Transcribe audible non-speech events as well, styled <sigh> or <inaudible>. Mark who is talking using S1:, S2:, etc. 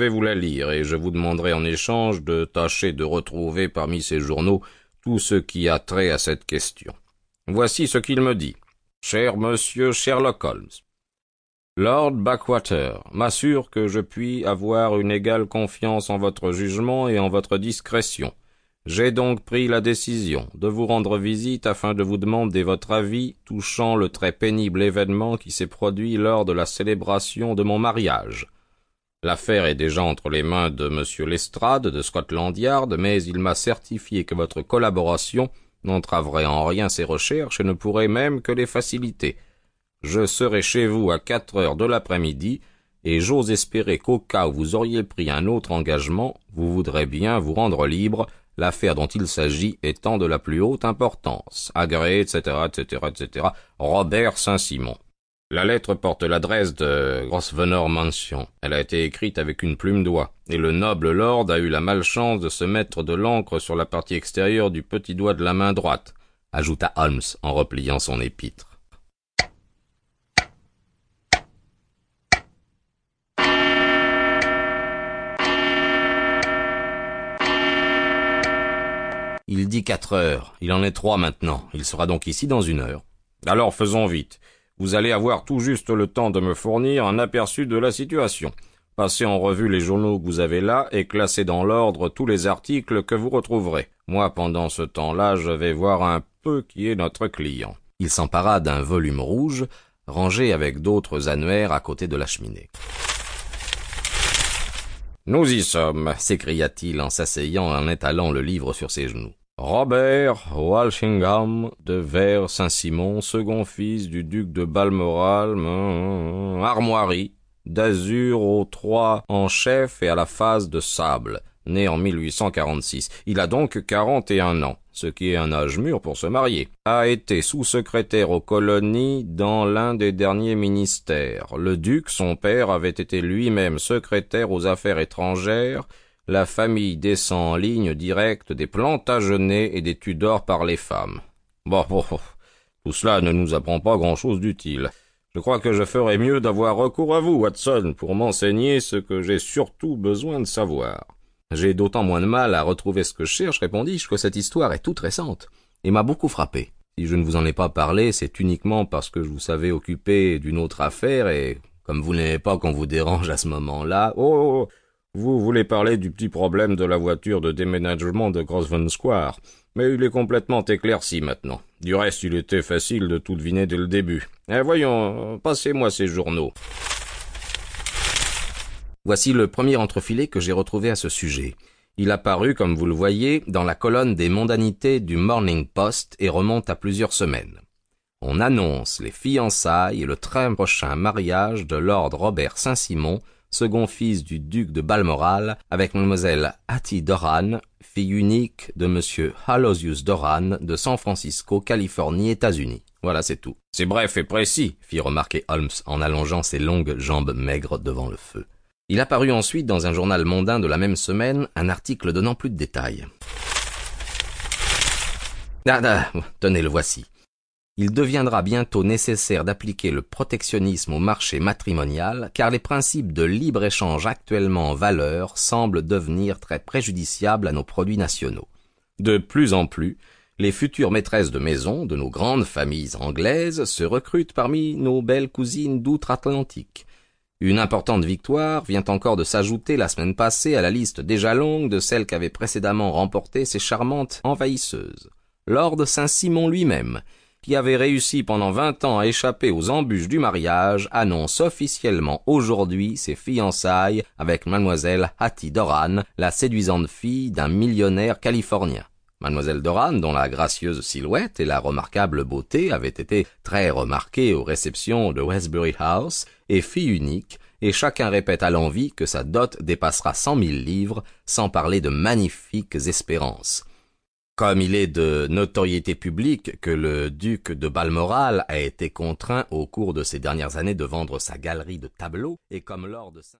S1: Vais vous la lire, et je vous demanderai en échange de tâcher de retrouver parmi ces journaux tout ce qui a trait à cette question. Voici ce qu'il me dit. Cher monsieur Sherlock Holmes. Lord Backwater m'assure que je puis avoir une égale confiance en votre jugement et en votre discrétion. J'ai donc pris la décision de vous rendre visite afin de vous demander votre avis touchant le très pénible événement qui s'est produit lors de la célébration de mon mariage. L'affaire est déjà entre les mains de M. Lestrade de Scotland Yard, mais il m'a certifié que votre collaboration n'entraverait en rien ses recherches et ne pourrait même que les faciliter. Je serai chez vous à quatre heures de l'après-midi, et j'ose espérer qu'au cas où vous auriez pris un autre engagement, vous voudrez bien vous rendre libre, l'affaire dont il s'agit étant de la plus haute importance. Agré, etc., etc., etc. Robert Saint-Simon. La lettre porte l'adresse de Grosvenor Mansion. Elle a été écrite avec une plume d'oie, et le noble lord a eu la malchance de se mettre de l'encre sur la partie extérieure du petit doigt de la main droite, ajouta Holmes en repliant son épître. Il dit quatre heures. Il en est trois maintenant. Il sera donc ici dans une heure. Alors faisons vite. Vous allez avoir tout juste le temps de me fournir un aperçu de la situation. Passez en revue les journaux que vous avez là et classez dans l'ordre tous les articles que vous retrouverez. Moi, pendant ce temps-là, je vais voir un peu qui est notre client. Il s'empara d'un volume rouge, rangé avec d'autres annuaires à côté de la cheminée. Nous y sommes, s'écria-t-il en s'asseyant et en étalant le livre sur ses genoux. Robert Walsingham de Vert Saint-Simon, second fils du duc de Balmoral, armoirie, d'azur aux trois en chef et à la face de sable, né en 1846. Il a donc quarante et un ans, ce qui est un âge mûr pour se marier. A été sous-secrétaire aux colonies dans l'un des derniers ministères. Le duc, son père, avait été lui-même secrétaire aux affaires étrangères la famille descend en ligne directe des Plantagenets et des Tudors par les femmes. Bon, bon, <laughs> tout cela ne nous apprend pas grand-chose d'utile. Je crois que je ferais mieux d'avoir recours à vous, Watson, pour m'enseigner ce que j'ai surtout besoin de savoir. J'ai d'autant moins de mal à retrouver ce que je cherche, répondis-je, que cette histoire est toute récente, et m'a beaucoup frappé. Si je ne vous en ai pas parlé, c'est uniquement parce que je vous savais occupé d'une autre affaire, et comme vous n'aimez pas qu'on vous dérange à ce moment-là, oh, oh, oh vous voulez parler du petit problème de la voiture de déménagement de Grosvenor Square, mais il est complètement éclairci maintenant. Du reste, il était facile de tout deviner dès le début. Eh, voyons, passez-moi ces journaux. Voici le premier entrefilet que j'ai retrouvé à ce sujet. Il apparut, comme vous le voyez, dans la colonne des mondanités du Morning Post et remonte à plusieurs semaines. On annonce les fiançailles et le très prochain mariage de Lord Robert Saint-Simon second fils du duc de Balmoral, avec mademoiselle Hattie Doran, fille unique de monsieur Halosius Doran de San Francisco, Californie, États-Unis. Voilà, c'est tout. C'est bref et précis, fit remarquer Holmes en allongeant ses longues jambes maigres devant le feu. Il apparut ensuite dans un journal mondain de la même semaine un article donnant plus de détails. Ah, ah, tenez, le voici il deviendra bientôt nécessaire d'appliquer le protectionnisme au marché matrimonial, car les principes de libre-échange actuellement en valeur semblent devenir très préjudiciables à nos produits nationaux. De plus en plus, les futures maîtresses de maison de nos grandes familles anglaises se recrutent parmi nos belles cousines d'outre-Atlantique. Une importante victoire vient encore de s'ajouter la semaine passée à la liste déjà longue de celles qu'avaient précédemment remportées ces charmantes envahisseuses. Lord Saint-Simon lui-même, qui avait réussi pendant vingt ans à échapper aux embûches du mariage, annonce officiellement aujourd'hui ses fiançailles avec mademoiselle Hattie Doran, la séduisante fille d'un millionnaire californien. Mademoiselle Doran, dont la gracieuse silhouette et la remarquable beauté avaient été très remarquées aux réceptions de Westbury House, est fille unique, et chacun répète à l'envie que sa dot dépassera cent mille livres, sans parler de magnifiques espérances. Comme il est de notoriété publique que le duc de Balmoral a été contraint au cours de ces dernières années de vendre sa galerie de tableaux, et comme lord de